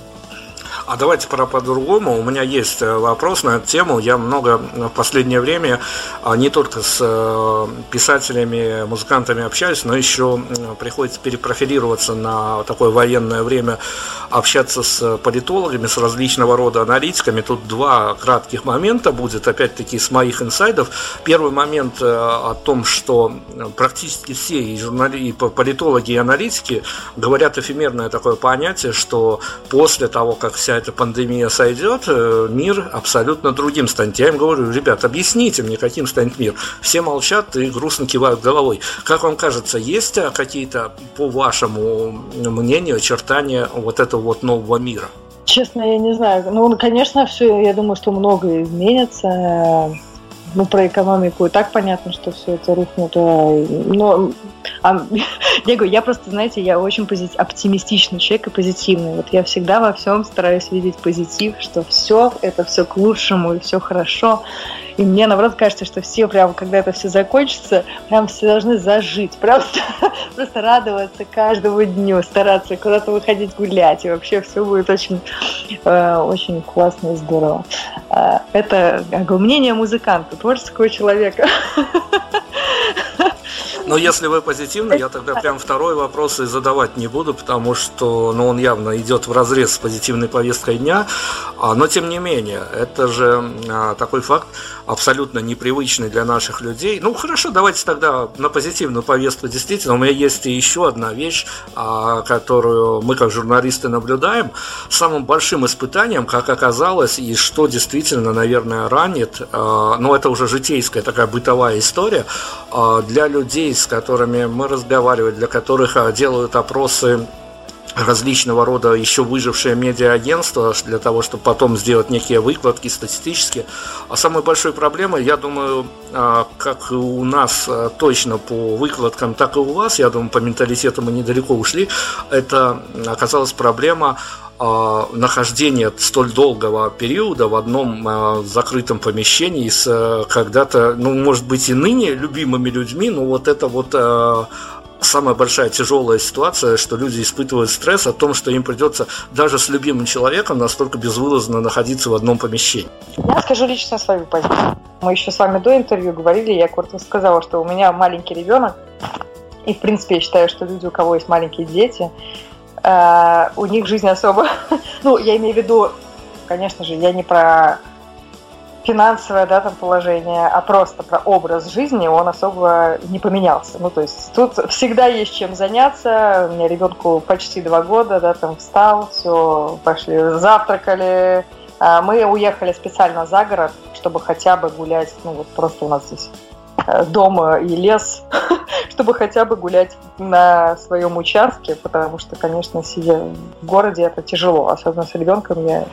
А давайте про по-другому. У меня есть э, вопрос на эту тему. Я много в последнее время а, не только с э, писателями, музыкантами общаюсь, но еще приходится перепрофилироваться на такое военное время, общаться с политологами, с различного рода аналитиками. Тут два кратких момента будет, опять-таки, с моих инсайдов. Первый момент э, о том, что практически все и, журнали, и политологи, и аналитики говорят эфемерное такое понятие, что после того, как вся эта пандемия сойдет, э, мир абсолютно другим станет. Я им говорю, ребят, объясните мне, каким станет мир. Все молчат и грустно кивают головой. Как вам кажется, есть э, какие-то, по вашему мнению, очертания вот этого вот нового мира? Честно, я не знаю. Ну, конечно, все, я думаю, что многое изменится ну, про экономику и так понятно, что все это рухнет. А, но, а, [laughs] я говорю, я просто, знаете, я очень позит... оптимистичный человек и позитивный. Вот я всегда во всем стараюсь видеть позитив, что все, это все к лучшему и все хорошо. И мне, наоборот, кажется, что все прям, когда это все закончится, прям все должны зажить. Просто, [laughs] просто радоваться каждому дню, стараться куда-то выходить гулять. И вообще все будет очень, э, очень классно и здорово. Э, это как бы, мнение музыканта, творческого человека. [laughs] Но если вы позитивны, я тогда прям второй вопрос и задавать не буду, потому что ну, он явно идет в разрез с позитивной повесткой дня. А, но тем не менее, это же а, такой факт абсолютно непривычный для наших людей. Ну хорошо, давайте тогда на позитивную повестку. Действительно, у меня есть еще одна вещь, а, которую мы как журналисты наблюдаем. Самым большим испытанием, как оказалось, и что действительно, наверное, ранит, а, но это уже житейская такая бытовая история, а, для людей, с которыми мы разговариваем, для которых делают опросы различного рода еще выжившие медиа-агентства для того, чтобы потом сделать некие выкладки статистические. А самой большой проблемой, я думаю, а, как и у нас точно по выкладкам, так и у вас, я думаю, по менталитету мы недалеко ушли, это оказалась проблема нахождения столь долгого периода в одном закрытом помещении с когда-то, ну, может быть, и ныне любимыми людьми, но вот это вот самая большая тяжелая ситуация, что люди испытывают стресс о том, что им придется даже с любимым человеком настолько безвылазно находиться в одном помещении. Я скажу лично свою позицию. Мы еще с вами до интервью говорили, я коротко сказала, что у меня маленький ребенок, и в принципе я считаю, что люди, у кого есть маленькие дети, э, у них жизнь особо... [laughs] ну, я имею в виду, конечно же, я не про финансовое да, там, положение, а просто про образ жизни, он особо не поменялся. Ну, то есть тут всегда есть чем заняться. У меня ребенку почти два года, да, там встал, все, пошли, завтракали. А мы уехали специально за город, чтобы хотя бы гулять, ну, вот просто у нас здесь э, дома и лес, [laughs] чтобы хотя бы гулять на своем участке, потому что, конечно, сидя в городе, это тяжело, особенно с ребенком, я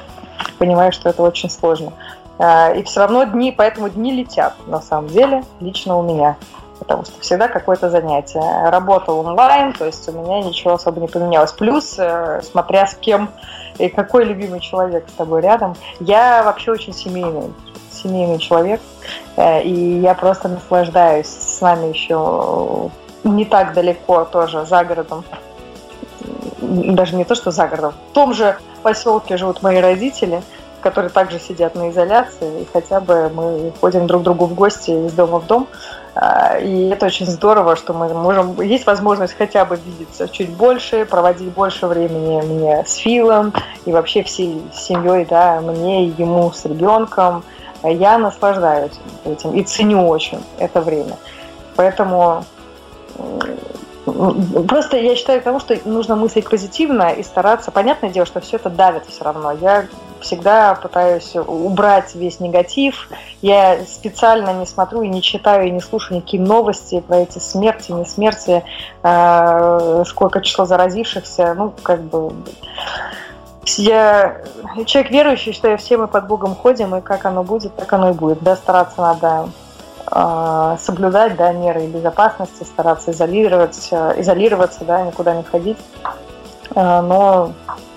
понимаю, что это очень сложно. А, и все равно дни, поэтому дни летят, на самом деле, лично у меня. Потому что всегда какое-то занятие. Работа онлайн, то есть у меня ничего особо не поменялось. Плюс, э, смотря с кем и какой любимый человек с тобой рядом. Я вообще очень семейный, семейный человек, э, и я просто наслаждаюсь. С нами еще не так далеко тоже, за городом. Даже не то, что за городом. В том же поселке живут мои родители – которые также сидят на изоляции, и хотя бы мы ходим друг к другу в гости из дома в дом. А, и это очень здорово, что мы можем, есть возможность хотя бы видеться чуть больше, проводить больше времени мне с Филом и вообще всей семьей, да, мне и ему с ребенком. Я наслаждаюсь этим и ценю очень это время. Поэтому Просто я считаю тому, что нужно мыслить позитивно и стараться. Понятное дело, что все это давит все равно. Я всегда пытаюсь убрать весь негатив. Я специально не смотрю и не читаю, и не слушаю никакие новости про эти смерти, не смерти, э, сколько число заразившихся. Ну, как бы... Я человек верующий, что все мы под Богом ходим, и как оно будет, так оно и будет. Да, стараться надо э, соблюдать да, меры безопасности, стараться изолироваться, изолироваться, да, никуда не ходить. Э, но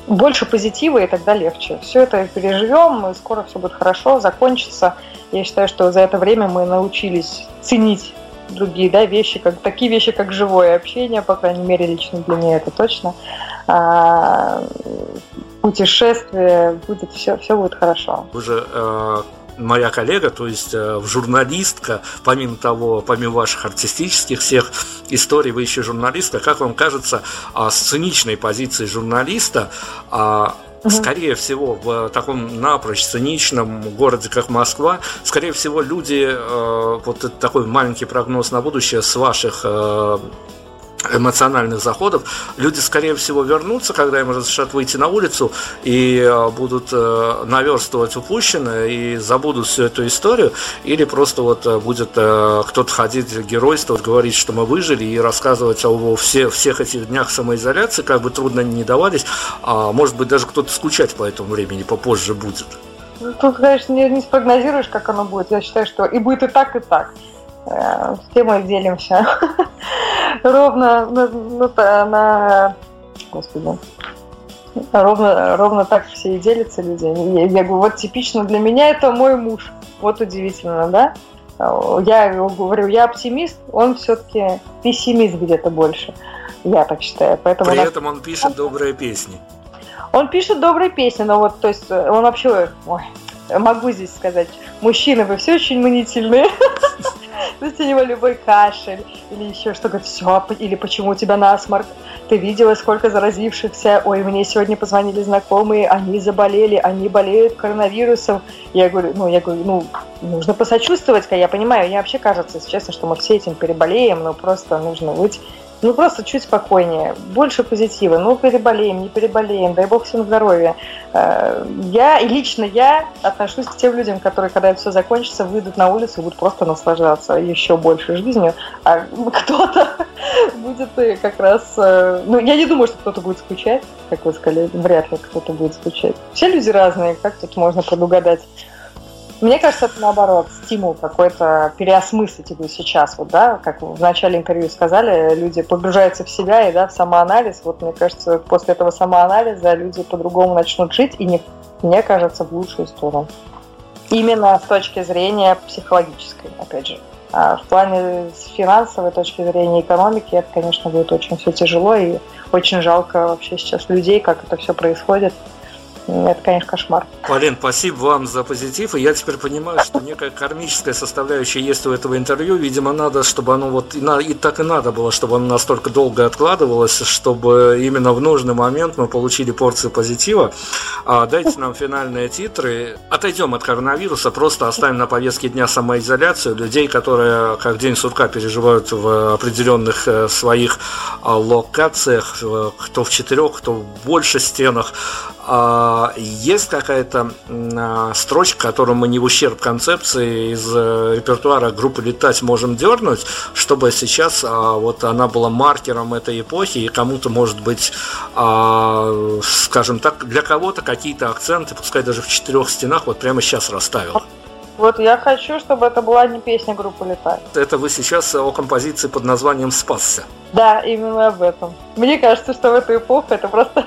больше позитива, и тогда легче. Все это переживем, и скоро все будет хорошо, закончится. Я считаю, что за это время мы научились ценить другие да, вещи, как, такие вещи, как живое общение, по крайней мере, лично для меня это точно. А, путешествие, будет все, все будет хорошо. Вы же э, моя коллега, то есть э, журналистка, помимо того, помимо ваших артистических всех историй, вы еще журналистка. Как вам кажется, а, с циничной позиции журналиста, а, Скорее всего, в таком напрочь циничном городе, как Москва, скорее всего, люди, э, вот такой маленький прогноз на будущее с ваших э, эмоциональных заходов, люди, скорее всего, вернутся, когда им разрешат выйти на улицу и э, будут э, наверстывать упущенное и забудут всю эту историю, или просто вот э, будет кто-то ходить геройствовать, говорить, что мы выжили, и рассказывать о все, всех этих днях самоизоляции, как бы трудно не давались, а может быть даже кто-то скучать по этому времени попозже будет. Ну, тут, конечно, не, не спрогнозируешь, как оно будет. Я считаю, что и будет и так, и так. Все мы делимся [laughs] ровно на, на, на господи, ровно, ровно так все и делятся люди. Я, я говорю, вот типично для меня это мой муж. Вот удивительно, да? Я говорю, я оптимист, он все-таки пессимист где-то больше. Я так считаю. Поэтому При этом он пишет добрые песни. Он пишет добрые песни, но вот, то есть, он вообще, ой, могу здесь сказать, мужчины, вы все очень мнительные. [laughs] Есть у него любой кашель или еще что-то, все, или почему у тебя насморк, ты видела, сколько заразившихся, ой, мне сегодня позвонили знакомые, они заболели, они болеют коронавирусом. Я говорю, ну, я говорю, ну, нужно посочувствовать, я понимаю, мне вообще кажется, если честно, что мы все этим переболеем, но просто нужно быть ну, просто чуть спокойнее, больше позитива. Ну, переболеем, не переболеем, дай бог всем здоровья. Э, я, и лично я отношусь к тем людям, которые, когда это все закончится, выйдут на улицу и будут просто наслаждаться еще больше жизнью, а кто-то [laughs] будет как раз... Э, ну, я не думаю, что кто-то будет скучать, как вы сказали, вряд ли кто-то будет скучать. Все люди разные, как тут можно предугадать? Мне кажется, это наоборот, стимул какой-то переосмыслить его сейчас. Вот, да, как в начале интервью сказали, люди погружаются в себя и да, в самоанализ. Вот мне кажется, после этого самоанализа люди по-другому начнут жить и, не, мне кажется, в лучшую сторону. Именно с точки зрения психологической, опять же. А в плане финансовой точки зрения экономики это, конечно, будет очень все тяжело и очень жалко вообще сейчас людей, как это все происходит. Это, конечно, кошмар. Полин, спасибо вам за позитив. И я теперь понимаю, что некая кармическая составляющая есть у этого интервью. Видимо, надо, чтобы оно вот и, и так и надо было, чтобы оно настолько долго откладывалось, чтобы именно в нужный момент мы получили порцию позитива. А, дайте нам финальные титры. Отойдем от коронавируса, просто оставим на повестке дня самоизоляцию людей, которые как день сурка переживают в определенных э, своих а, локациях, кто в четырех, кто в больше стенах. А, есть какая-то а, строчка, которую мы не в ущерб концепции из э, репертуара группы «Летать можем дернуть», чтобы сейчас а, вот она была маркером этой эпохи, и кому-то, может быть, скажем так, для кого-то какие-то акценты, пускай даже в четырех стенах, вот прямо сейчас расставила. Вот я хочу, чтобы это была не песня группы «Летать». Это вы сейчас о композиции под названием «Спасся». Да, именно об этом. Мне кажется, что в эту эпоху это просто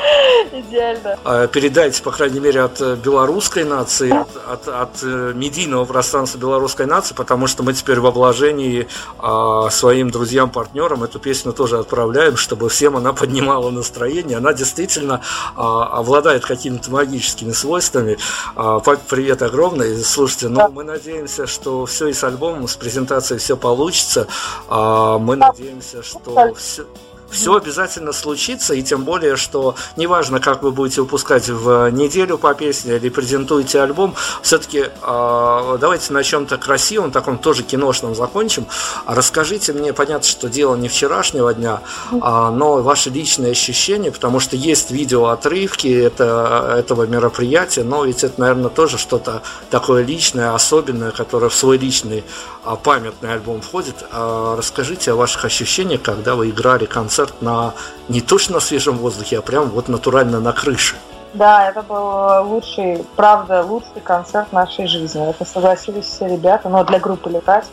[laughs] Идеально. А, передайте, по крайней мере, от э, белорусской нации, от, от, от э, медийного пространства белорусской нации, потому что мы теперь в обложении а, своим друзьям, партнерам эту песню тоже отправляем, чтобы всем она поднимала настроение. Она действительно а, обладает какими-то магическими свойствами. А, привет огромный. Слушайте, ну, мы надеемся, что все и с альбомом, с презентацией все получится. А, мы надеемся, что все все обязательно случится, и тем более, что неважно, как вы будете выпускать в неделю по песне или презентуете альбом, все-таки э, давайте на чем-то красивом, таком тоже киношном закончим. Расскажите мне, понятно, что дело не вчерашнего дня, э, но ваши личные ощущения, потому что есть видео отрывки это, этого мероприятия, но ведь это, наверное, тоже что-то такое личное, особенное, которое в свой личный а, памятный альбом входит. А, расскажите о ваших ощущениях, когда вы играли концерт на не то что на свежем воздухе, а прям вот натурально на крыше. Да, это был лучший, правда, лучший концерт нашей жизни. Это согласились все ребята, но для группы «Летать».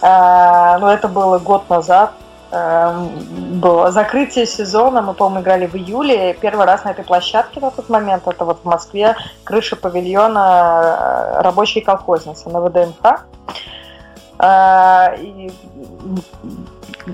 А, но это было год назад. Было закрытие сезона, мы, по-моему, играли в июле. Первый раз на этой площадке на тот момент, это вот в Москве, крыша павильона рабочей колхозницы на ВДНХ. А, и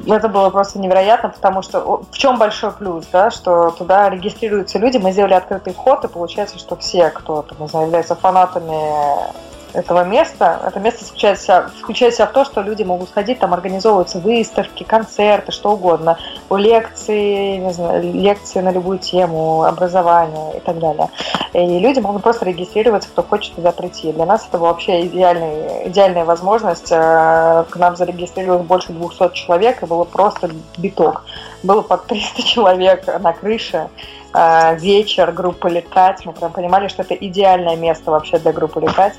это было просто невероятно, потому что в чем большой плюс, да, что туда регистрируются люди, мы сделали открытый ход, и получается, что все, кто там, не знаю, являются фанатами этого места. Это место включает в, себя, включает в себя в то, что люди могут ходить, там организовываются выставки, концерты, что угодно, лекции, не знаю, лекции на любую тему, образование и так далее. И люди могут просто регистрироваться, кто хочет туда прийти. Для нас это вообще идеальный, идеальная возможность. Э, к нам зарегистрировалось больше 200 человек, и было просто биток. Было под 300 человек на крыше. Э, вечер группы «Летать». Мы прям понимали, что это идеальное место вообще для группы «Летать».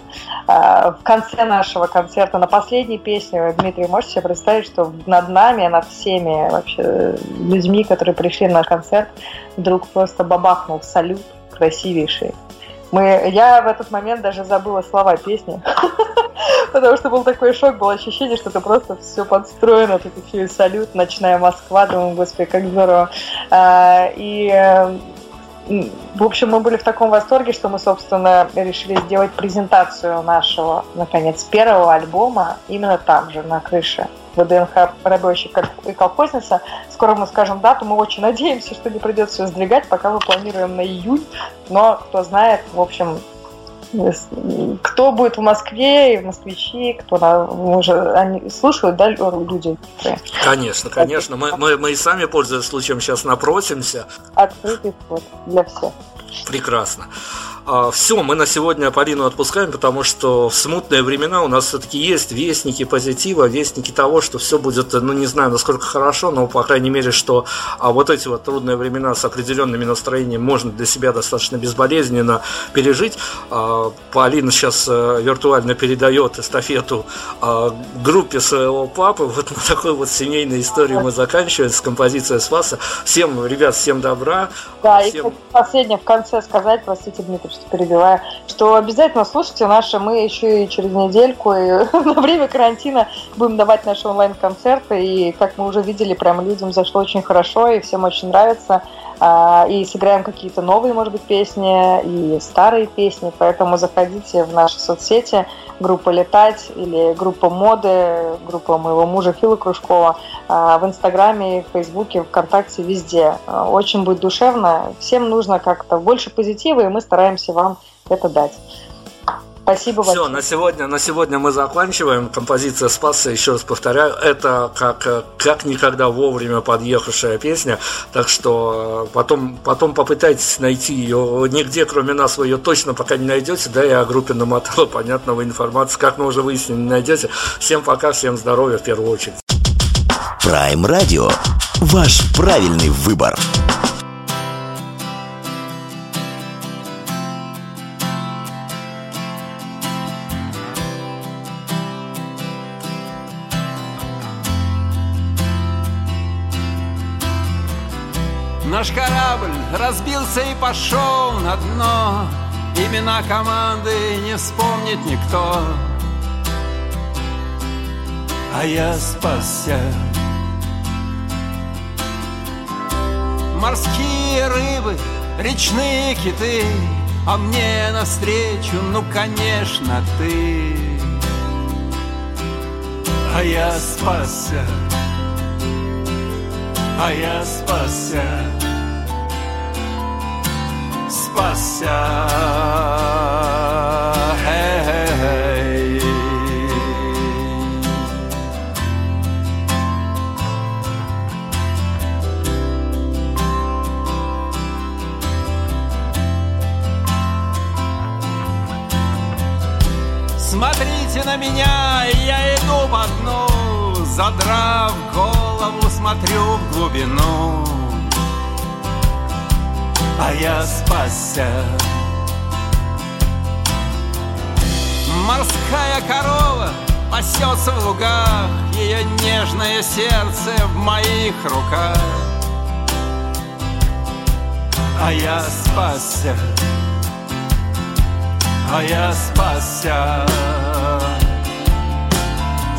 Э, в конце нашего концерта, на последней песне, Дмитрий, можете себе представить, что над нами, над всеми вообще людьми, которые пришли на концерт, вдруг просто бабахнул салют красивейший Мы, я в этот момент даже забыла слова песни, [laughs] потому что был такой шок, было ощущение, что это просто все подстроено, тут еще и салют, ночная Москва, думаю, господи, как здорово. А, и в общем, мы были в таком восторге, что мы, собственно, решили сделать презентацию нашего, наконец, первого альбома именно там же, на крыше ВДНХ «Рабочий и колхозница». Скоро мы скажем дату, мы очень надеемся, что не придется сдвигать, пока мы планируем на июнь, но кто знает, в общем, кто будет в Москве и в москвичи, кто на, уже они слушают, да, люди? Конечно, конечно. Мы, мы, мы и сами, пользуясь случаем, сейчас напросимся. Открытый вход для всех. Прекрасно. А, Все, мы на сегодня Полину отпускаем, потому что в смутные времена у нас все-таки есть вестники позитива, вестники того, что все будет, ну не знаю, насколько хорошо, но по крайней мере, что а вот эти вот трудные времена с определенными настроениями можно для себя достаточно безболезненно пережить. А, Полина сейчас э, виртуально передает эстафету а, группе своего папы. Вот на такой вот семейной истории мы заканчиваем с композицией Спаса. Всем, ребят, всем добра. Да, всем... и последнее в конце сказать, простите, Дмитрий, что перебиваю, что обязательно слушайте наши, мы еще и через недельку, и [laughs] на время карантина будем давать наши онлайн-концерты, и, как мы уже видели, прям людям зашло очень хорошо, и всем очень нравится. А, и сыграем какие-то новые, может быть, песни и старые песни, поэтому заходите в наши соцсети, группа «Летать» или группа «Моды», группа моего мужа Фила Кружкова а, в Инстаграме, в Фейсбуке, ВКонтакте, везде. А, очень будет душевно, всем нужно как-то больше позитива, и мы стараемся вам это дать. Спасибо большое. Все, на сегодня, на сегодня мы заканчиваем. Композиция «Спасся», еще раз повторяю, это как, как никогда вовремя подъехавшая песня. Так что э, потом, потом попытайтесь найти ее нигде, кроме нас, вы ее точно пока не найдете. Да и о группе намотала [laughs] понятного информации, как мы уже выяснили, не найдете. Всем пока, всем здоровья в первую очередь. Prime Radio. Ваш правильный выбор. Разбился и пошел на дно. Имена команды не вспомнит никто. А я спасся. Морские рыбы, речные киты А мне навстречу, ну, конечно, ты. А я спасся. А я спасся спася. Смотрите на меня, я иду по дну, задрав голову, смотрю в глубину а я спасся. Морская корова пасется в лугах, ее нежное сердце в моих руках. А я спасся, а я спасся,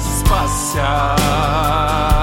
спасся.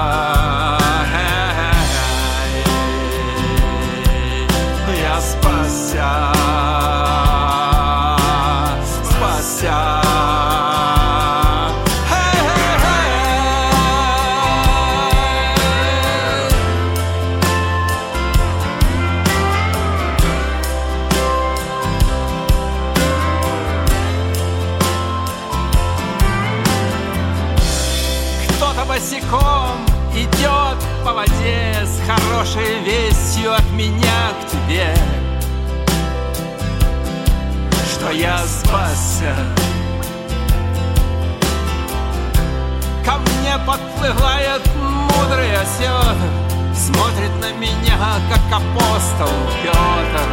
Мне подплывает мудрый осел Смотрит на меня, как апостол Петр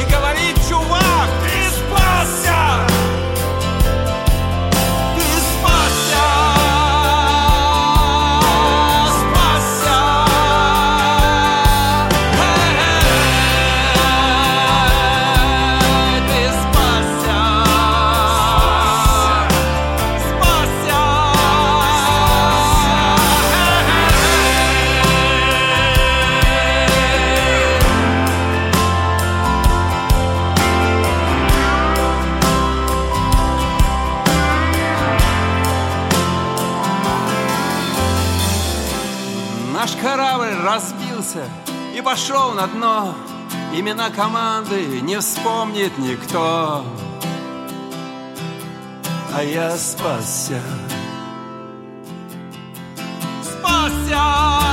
И говорит, чувак, пошел на дно. Имена команды не вспомнит никто. А я спасся. Спасся